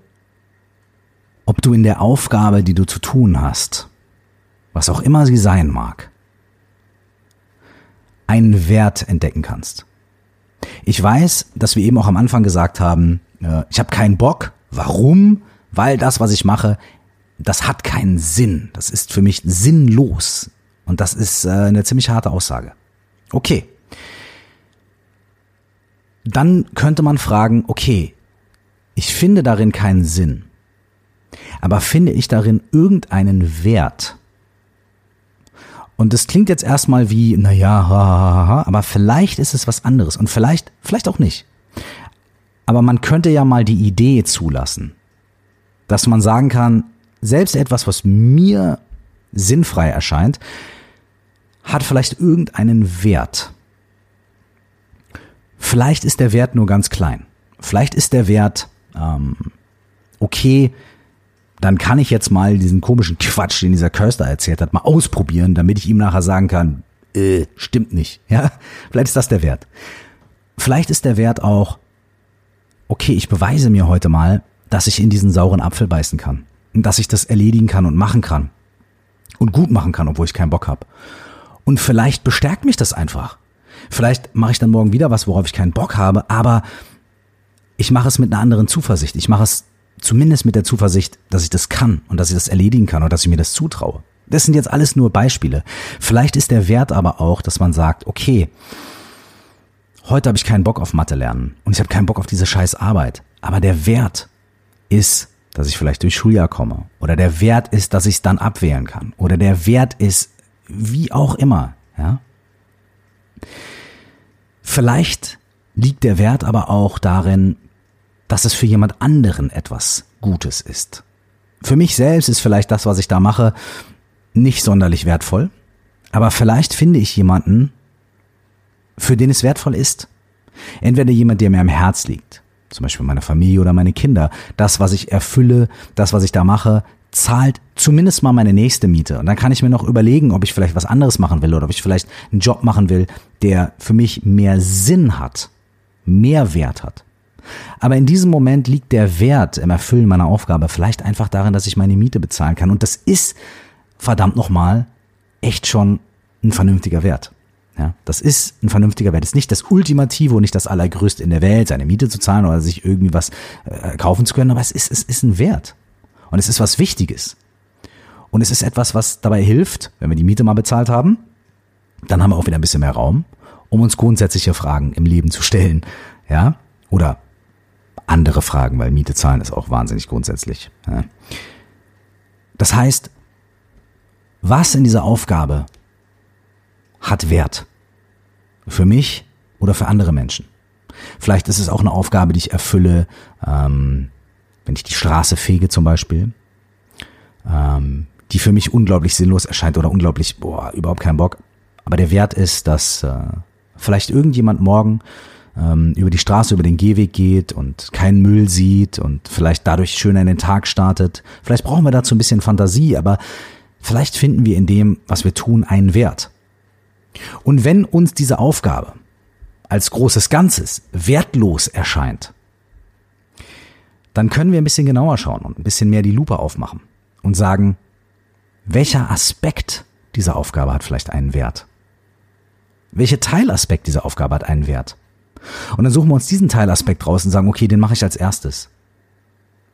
ob du in der Aufgabe, die du zu tun hast, was auch immer sie sein mag, einen Wert entdecken kannst. Ich weiß, dass wir eben auch am Anfang gesagt haben, äh, ich habe keinen Bock. Warum? Weil das, was ich mache, das hat keinen Sinn. Das ist für mich sinnlos. Und das ist äh, eine ziemlich harte Aussage. Okay. Dann könnte man fragen, okay, ich finde darin keinen Sinn. Aber finde ich darin irgendeinen Wert? Und das klingt jetzt erstmal wie, naja, ha, ha, ha, aber vielleicht ist es was anderes und vielleicht, vielleicht auch nicht. Aber man könnte ja mal die Idee zulassen, dass man sagen kann, selbst etwas, was mir sinnfrei erscheint, hat vielleicht irgendeinen Wert. Vielleicht ist der Wert nur ganz klein. Vielleicht ist der Wert, ähm, okay, dann kann ich jetzt mal diesen komischen Quatsch, den dieser Kirster erzählt hat, mal ausprobieren, damit ich ihm nachher sagen kann, äh, stimmt nicht. Ja, vielleicht ist das der Wert. Vielleicht ist der Wert auch, okay, ich beweise mir heute mal, dass ich in diesen sauren Apfel beißen kann. Und dass ich das erledigen kann und machen kann. Und gut machen kann, obwohl ich keinen Bock habe. Und vielleicht bestärkt mich das einfach. Vielleicht mache ich dann morgen wieder was, worauf ich keinen Bock habe, aber ich mache es mit einer anderen Zuversicht. Ich mache es zumindest mit der Zuversicht, dass ich das kann und dass ich das erledigen kann und dass ich mir das zutraue. Das sind jetzt alles nur Beispiele. Vielleicht ist der Wert aber auch, dass man sagt, okay, heute habe ich keinen Bock auf Mathe lernen und ich habe keinen Bock auf diese scheiß Arbeit. Aber der Wert ist, dass ich vielleicht durch Schuljahr komme. Oder der Wert ist, dass ich es dann abwählen kann. Oder der Wert ist, wie auch immer, ja. Vielleicht liegt der Wert aber auch darin, dass es für jemand anderen etwas Gutes ist. Für mich selbst ist vielleicht das, was ich da mache, nicht sonderlich wertvoll, aber vielleicht finde ich jemanden, für den es wertvoll ist. Entweder jemand, der mir am Herz liegt, zum Beispiel meine Familie oder meine Kinder. Das, was ich erfülle, das, was ich da mache, zahlt zumindest mal meine nächste Miete. Und dann kann ich mir noch überlegen, ob ich vielleicht was anderes machen will oder ob ich vielleicht einen Job machen will, der für mich mehr Sinn hat, mehr Wert hat. Aber in diesem Moment liegt der Wert im Erfüllen meiner Aufgabe vielleicht einfach darin, dass ich meine Miete bezahlen kann. Und das ist, verdammt nochmal, echt schon ein vernünftiger Wert. Ja, das ist ein vernünftiger Wert. Das ist nicht das Ultimative und nicht das Allergrößte in der Welt, seine Miete zu zahlen oder sich irgendwie was äh, kaufen zu können, aber es ist, es ist ein Wert. Und es ist was Wichtiges. Und es ist etwas, was dabei hilft, wenn wir die Miete mal bezahlt haben, dann haben wir auch wieder ein bisschen mehr Raum, um uns grundsätzliche Fragen im Leben zu stellen. Ja, oder andere Fragen, weil Miete zahlen ist auch wahnsinnig grundsätzlich. Das heißt, was in dieser Aufgabe hat Wert? Für mich oder für andere Menschen? Vielleicht ist es auch eine Aufgabe, die ich erfülle, ähm, wenn ich die Straße fege zum Beispiel, ähm, die für mich unglaublich sinnlos erscheint oder unglaublich, boah, überhaupt keinen Bock. Aber der Wert ist, dass äh, vielleicht irgendjemand morgen ähm, über die Straße, über den Gehweg geht und keinen Müll sieht und vielleicht dadurch schöner in den Tag startet. Vielleicht brauchen wir dazu ein bisschen Fantasie, aber vielleicht finden wir in dem, was wir tun, einen Wert. Und wenn uns diese Aufgabe als großes Ganzes wertlos erscheint, dann können wir ein bisschen genauer schauen und ein bisschen mehr die Lupe aufmachen und sagen, welcher Aspekt dieser Aufgabe hat vielleicht einen Wert? Welcher Teilaspekt dieser Aufgabe hat einen Wert? Und dann suchen wir uns diesen Teilaspekt raus und sagen, okay, den mache ich als erstes.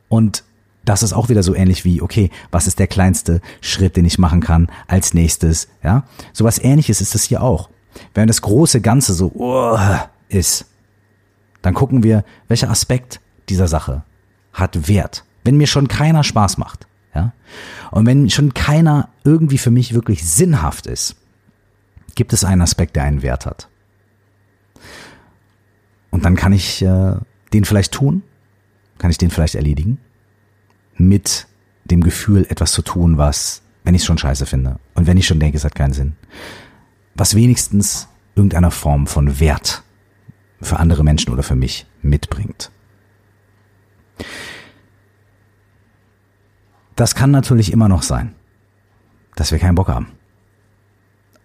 Und das ist auch wieder so ähnlich wie, okay, was ist der kleinste Schritt, den ich machen kann als nächstes, ja? Sowas ähnliches ist es hier auch. Wenn das große Ganze so uh, ist, dann gucken wir, welcher Aspekt dieser Sache hat Wert. Wenn mir schon keiner Spaß macht, ja? Und wenn schon keiner irgendwie für mich wirklich sinnhaft ist, gibt es einen Aspekt, der einen Wert hat. Und dann kann ich äh, den vielleicht tun, kann ich den vielleicht erledigen, mit dem Gefühl, etwas zu tun, was, wenn ich es schon scheiße finde und wenn ich schon denke, es hat keinen Sinn, was wenigstens irgendeiner Form von Wert für andere Menschen oder für mich mitbringt. Das kann natürlich immer noch sein, dass wir keinen Bock haben.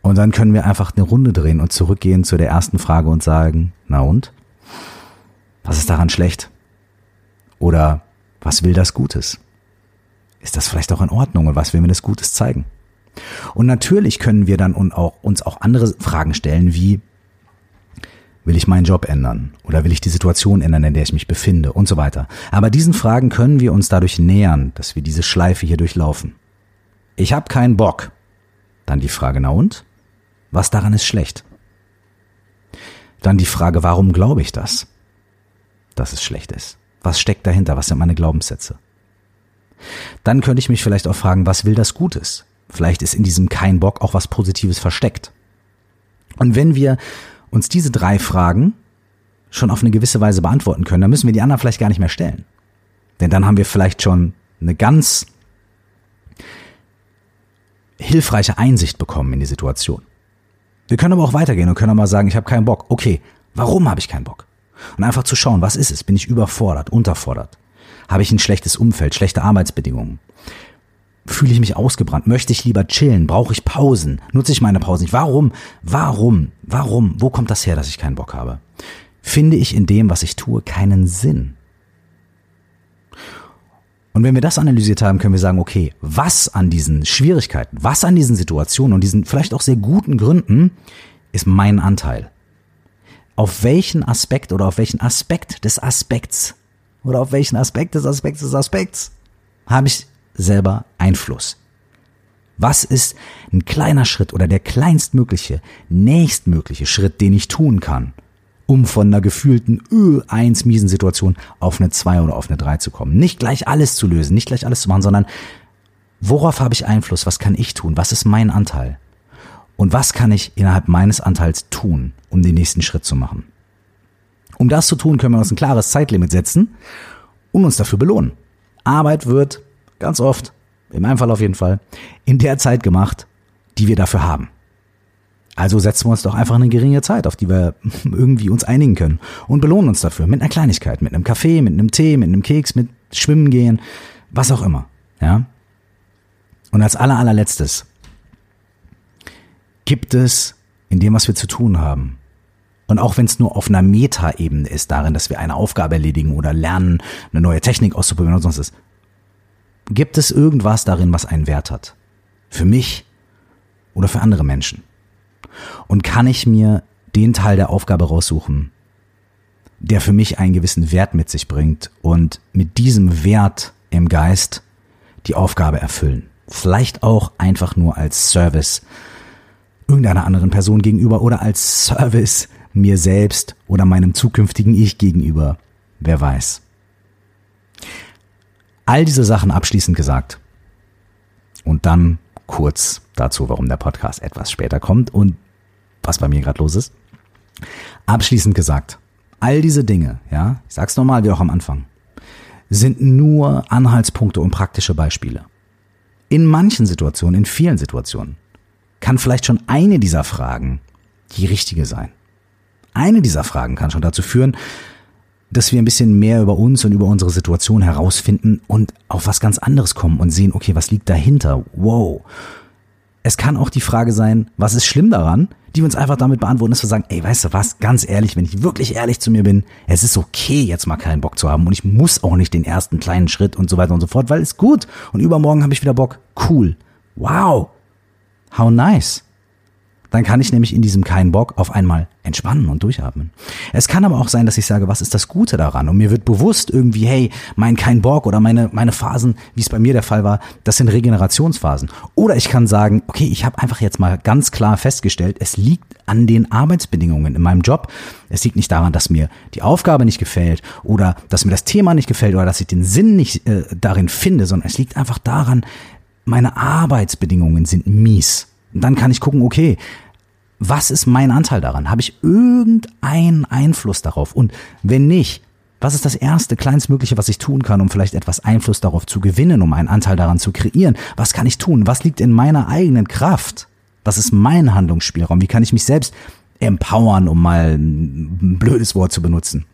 Und dann können wir einfach eine Runde drehen und zurückgehen zu der ersten Frage und sagen, na und? Was ist daran schlecht? Oder was will das Gutes? Ist das vielleicht auch in Ordnung und was will mir das Gutes zeigen? Und natürlich können wir dann uns auch andere Fragen stellen wie, Will ich meinen Job ändern? Oder will ich die Situation ändern, in der ich mich befinde? Und so weiter. Aber diesen Fragen können wir uns dadurch nähern, dass wir diese Schleife hier durchlaufen. Ich habe keinen Bock. Dann die Frage, na und? Was daran ist schlecht? Dann die Frage, warum glaube ich das? Dass es schlecht ist. Was steckt dahinter? Was sind meine Glaubenssätze? Dann könnte ich mich vielleicht auch fragen, was will das Gutes? Vielleicht ist in diesem kein Bock auch was Positives versteckt. Und wenn wir uns diese drei Fragen schon auf eine gewisse Weise beantworten können, dann müssen wir die anderen vielleicht gar nicht mehr stellen. Denn dann haben wir vielleicht schon eine ganz hilfreiche Einsicht bekommen in die Situation. Wir können aber auch weitergehen und können auch mal sagen, ich habe keinen Bock. Okay, warum habe ich keinen Bock? Und einfach zu schauen, was ist es? Bin ich überfordert, unterfordert? Habe ich ein schlechtes Umfeld, schlechte Arbeitsbedingungen? Fühle ich mich ausgebrannt? Möchte ich lieber chillen? Brauche ich Pausen? Nutze ich meine Pausen nicht? Warum? Warum? Warum? Wo kommt das her, dass ich keinen Bock habe? Finde ich in dem, was ich tue, keinen Sinn? Und wenn wir das analysiert haben, können wir sagen, okay, was an diesen Schwierigkeiten, was an diesen Situationen und diesen vielleicht auch sehr guten Gründen ist mein Anteil? Auf welchen Aspekt oder auf welchen Aspekt des Aspekts oder auf welchen Aspekt des Aspekts des Aspekts habe ich selber Einfluss. Was ist ein kleiner Schritt oder der kleinstmögliche, nächstmögliche Schritt, den ich tun kann, um von einer gefühlten Ö 1 miesen Situation auf eine 2 oder auf eine 3 zu kommen? Nicht gleich alles zu lösen, nicht gleich alles zu machen, sondern worauf habe ich Einfluss? Was kann ich tun? Was ist mein Anteil? Und was kann ich innerhalb meines Anteils tun, um den nächsten Schritt zu machen? Um das zu tun, können wir uns ein klares Zeitlimit setzen und uns dafür belohnen. Arbeit wird Ganz oft, in meinem Fall auf jeden Fall, in der Zeit gemacht, die wir dafür haben. Also setzen wir uns doch einfach eine geringe Zeit, auf die wir irgendwie uns einigen können und belohnen uns dafür mit einer Kleinigkeit, mit einem Kaffee, mit einem Tee, mit einem Keks, mit Schwimmen gehen, was auch immer, ja? Und als aller, allerletztes gibt es in dem, was wir zu tun haben, und auch wenn es nur auf einer Metaebene ist, darin, dass wir eine Aufgabe erledigen oder lernen, eine neue Technik auszuprobieren und sonst was, gibt es irgendwas darin, was einen Wert hat? Für mich oder für andere Menschen? Und kann ich mir den Teil der Aufgabe raussuchen, der für mich einen gewissen Wert mit sich bringt und mit diesem Wert im Geist die Aufgabe erfüllen? Vielleicht auch einfach nur als Service irgendeiner anderen Person gegenüber oder als Service mir selbst oder meinem zukünftigen Ich gegenüber. Wer weiß. All diese Sachen abschließend gesagt. Und dann kurz dazu, warum der Podcast etwas später kommt und was bei mir gerade los ist. Abschließend gesagt, all diese Dinge, ja, ich sag's nochmal wie auch am Anfang, sind nur Anhaltspunkte und praktische Beispiele. In manchen Situationen, in vielen Situationen, kann vielleicht schon eine dieser Fragen die richtige sein. Eine dieser Fragen kann schon dazu führen, dass wir ein bisschen mehr über uns und über unsere Situation herausfinden und auf was ganz anderes kommen und sehen, okay, was liegt dahinter? Wow. Es kann auch die Frage sein, was ist schlimm daran, die wir uns einfach damit beantworten, dass wir sagen, ey, weißt du was, ganz ehrlich, wenn ich wirklich ehrlich zu mir bin, es ist okay, jetzt mal keinen Bock zu haben und ich muss auch nicht den ersten kleinen Schritt und so weiter und so fort, weil es gut und übermorgen habe ich wieder Bock. Cool. Wow. How nice dann kann ich nämlich in diesem keinen Bock auf einmal entspannen und durchatmen. Es kann aber auch sein, dass ich sage, was ist das Gute daran? Und mir wird bewusst irgendwie, hey, mein kein Bock oder meine, meine Phasen, wie es bei mir der Fall war, das sind Regenerationsphasen. Oder ich kann sagen, okay, ich habe einfach jetzt mal ganz klar festgestellt, es liegt an den Arbeitsbedingungen in meinem Job. Es liegt nicht daran, dass mir die Aufgabe nicht gefällt oder dass mir das Thema nicht gefällt oder dass ich den Sinn nicht äh, darin finde, sondern es liegt einfach daran, meine Arbeitsbedingungen sind mies. Dann kann ich gucken, okay, was ist mein Anteil daran? Habe ich irgendeinen Einfluss darauf? Und wenn nicht, was ist das erste, kleinstmögliche, was ich tun kann, um vielleicht etwas Einfluss darauf zu gewinnen, um einen Anteil daran zu kreieren? Was kann ich tun? Was liegt in meiner eigenen Kraft? Was ist mein Handlungsspielraum? Wie kann ich mich selbst empowern, um mal ein blödes Wort zu benutzen?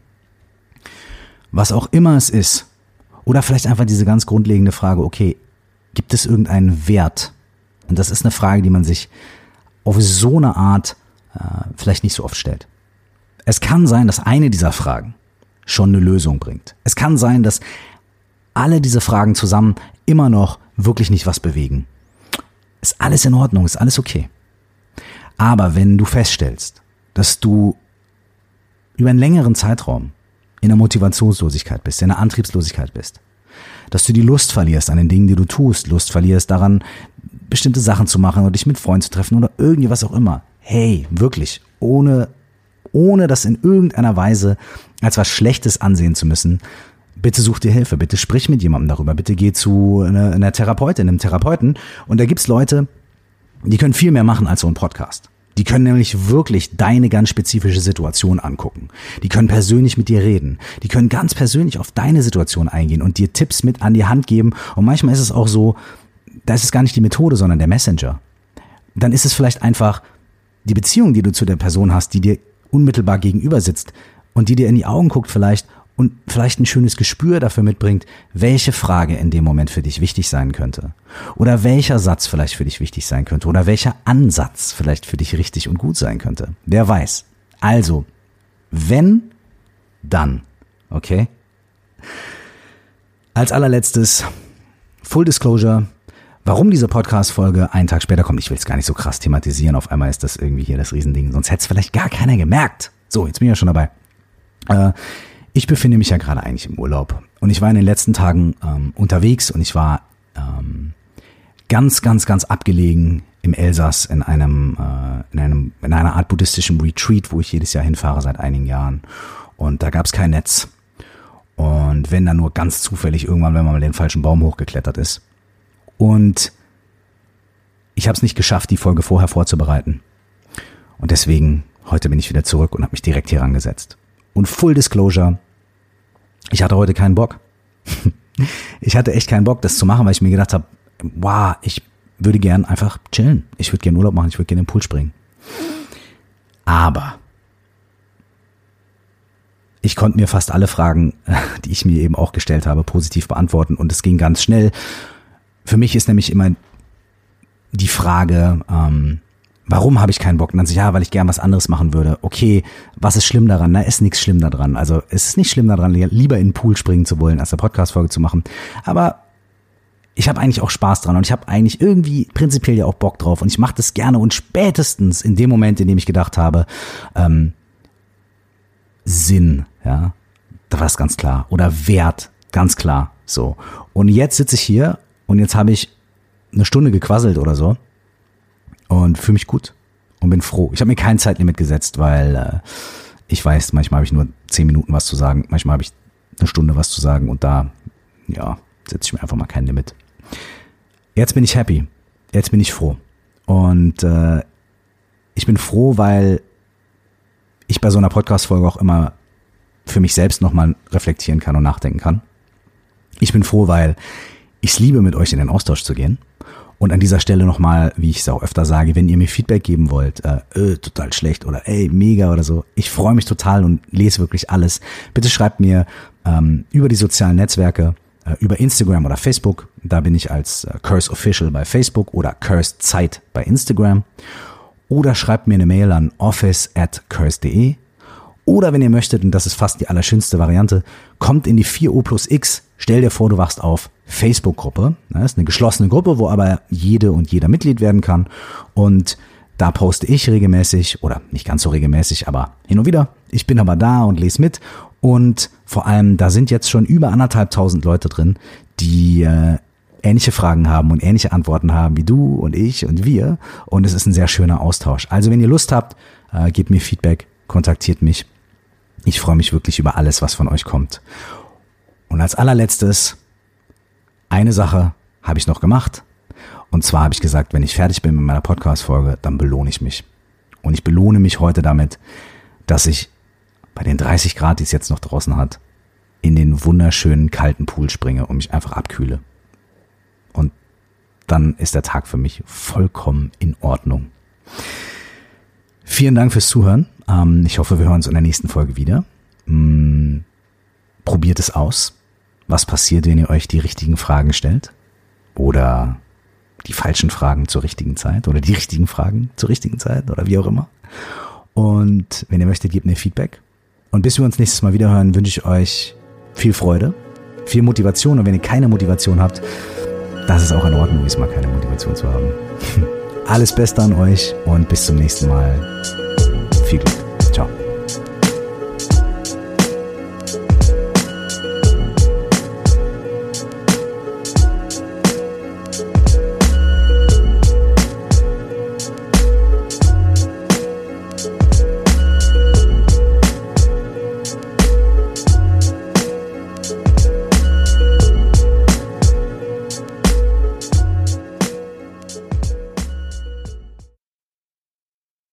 Was auch immer es ist. Oder vielleicht einfach diese ganz grundlegende Frage, okay, gibt es irgendeinen Wert, und das ist eine Frage, die man sich auf so eine Art äh, vielleicht nicht so oft stellt. Es kann sein, dass eine dieser Fragen schon eine Lösung bringt. Es kann sein, dass alle diese Fragen zusammen immer noch wirklich nicht was bewegen. Ist alles in Ordnung, ist alles okay. Aber wenn du feststellst, dass du über einen längeren Zeitraum in der Motivationslosigkeit bist, in der Antriebslosigkeit bist, dass du die Lust verlierst an den Dingen, die du tust, Lust verlierst daran, bestimmte Sachen zu machen oder dich mit Freunden zu treffen oder irgendwie was auch immer. Hey, wirklich, ohne, ohne das in irgendeiner Weise als was Schlechtes ansehen zu müssen, bitte such dir Hilfe, bitte sprich mit jemandem darüber, bitte geh zu einer, Therapeutin, einem Therapeuten. Und da gibt's Leute, die können viel mehr machen als so ein Podcast. Die können nämlich wirklich deine ganz spezifische Situation angucken. Die können persönlich mit dir reden. Die können ganz persönlich auf deine Situation eingehen und dir Tipps mit an die Hand geben. Und manchmal ist es auch so, da ist es gar nicht die Methode, sondern der Messenger. Dann ist es vielleicht einfach die Beziehung, die du zu der Person hast, die dir unmittelbar gegenüber sitzt und die dir in die Augen guckt vielleicht und vielleicht ein schönes Gespür dafür mitbringt, welche Frage in dem Moment für dich wichtig sein könnte. Oder welcher Satz vielleicht für dich wichtig sein könnte. Oder welcher Ansatz vielleicht für dich richtig und gut sein könnte. Wer weiß. Also, wenn, dann. Okay? Als allerletztes, Full Disclosure, Warum diese Podcast-Folge einen Tag später kommt, ich will es gar nicht so krass thematisieren. Auf einmal ist das irgendwie hier das Riesending. Sonst hätte es vielleicht gar keiner gemerkt. So, jetzt bin ich ja schon dabei. Äh, ich befinde mich ja gerade eigentlich im Urlaub. Und ich war in den letzten Tagen ähm, unterwegs und ich war ähm, ganz, ganz, ganz abgelegen im Elsass in einem, äh, in einem, in einer Art buddhistischen Retreat, wo ich jedes Jahr hinfahre seit einigen Jahren. Und da gab es kein Netz. Und wenn dann nur ganz zufällig irgendwann, wenn man mal den falschen Baum hochgeklettert ist. Und ich habe es nicht geschafft, die Folge vorher vorzubereiten. Und deswegen, heute bin ich wieder zurück und habe mich direkt hier rangesetzt. Und Full Disclosure, ich hatte heute keinen Bock. ich hatte echt keinen Bock, das zu machen, weil ich mir gedacht habe, wow, ich würde gern einfach chillen. Ich würde gern Urlaub machen, ich würde gern in den Pool springen. Aber ich konnte mir fast alle Fragen, die ich mir eben auch gestellt habe, positiv beantworten und es ging ganz schnell. Für mich ist nämlich immer die Frage, ähm, warum habe ich keinen Bock? Und dann so, ja, weil ich gern was anderes machen würde. Okay, was ist schlimm daran? Na, ist nichts schlimm daran. Also es ist nicht schlimm daran, lieber in den Pool springen zu wollen, als eine Podcast-Folge zu machen. Aber ich habe eigentlich auch Spaß dran und ich habe eigentlich irgendwie prinzipiell ja auch Bock drauf und ich mache das gerne und spätestens in dem Moment, in dem ich gedacht habe, ähm, Sinn, ja, da war es ganz klar. Oder Wert, ganz klar. So. Und jetzt sitze ich hier und jetzt habe ich eine Stunde gequasselt oder so und fühle mich gut und bin froh. Ich habe mir kein Zeitlimit gesetzt, weil äh, ich weiß, manchmal habe ich nur zehn Minuten was zu sagen, manchmal habe ich eine Stunde was zu sagen und da, ja, setze ich mir einfach mal kein Limit. Jetzt bin ich happy. Jetzt bin ich froh. Und äh, ich bin froh, weil ich bei so einer Podcast-Folge auch immer für mich selbst nochmal reflektieren kann und nachdenken kann. Ich bin froh, weil ich es liebe, mit euch in den Austausch zu gehen. Und an dieser Stelle nochmal, wie ich es auch öfter sage, wenn ihr mir Feedback geben wollt, äh, öh, total schlecht oder ey, mega oder so, ich freue mich total und lese wirklich alles. Bitte schreibt mir ähm, über die sozialen Netzwerke, äh, über Instagram oder Facebook. Da bin ich als äh, Curse Official bei Facebook oder Curse Zeit bei Instagram. Oder schreibt mir eine Mail an office at curse.de oder wenn ihr möchtet, und das ist fast die allerschönste Variante, kommt in die 4O plus X, stell dir vor, du wachst auf Facebook-Gruppe. Das ist eine geschlossene Gruppe, wo aber jede und jeder Mitglied werden kann. Und da poste ich regelmäßig, oder nicht ganz so regelmäßig, aber hin und wieder. Ich bin aber da und lese mit. Und vor allem, da sind jetzt schon über anderthalb tausend Leute drin, die äh, ähnliche Fragen haben und ähnliche Antworten haben wie du und ich und wir. Und es ist ein sehr schöner Austausch. Also wenn ihr Lust habt, äh, gebt mir Feedback, kontaktiert mich. Ich freue mich wirklich über alles, was von euch kommt. Und als allerletztes, eine Sache habe ich noch gemacht. Und zwar habe ich gesagt, wenn ich fertig bin mit meiner Podcast-Folge, dann belohne ich mich. Und ich belohne mich heute damit, dass ich bei den 30 Grad, die es jetzt noch draußen hat, in den wunderschönen kalten Pool springe und mich einfach abkühle. Und dann ist der Tag für mich vollkommen in Ordnung. Vielen Dank fürs Zuhören. Ähm, ich hoffe, wir hören uns in der nächsten Folge wieder. Mm, probiert es aus. Was passiert, wenn ihr euch die richtigen Fragen stellt? Oder die falschen Fragen zur richtigen Zeit? Oder die richtigen Fragen zur richtigen Zeit? Oder wie auch immer. Und wenn ihr möchtet, gebt mir Feedback. Und bis wir uns nächstes Mal wieder hören, wünsche ich euch viel Freude, viel Motivation. Und wenn ihr keine Motivation habt, das ist auch in Ordnung, diesmal keine Motivation zu haben. Alles Beste an euch und bis zum nächsten Mal. Viel Glück.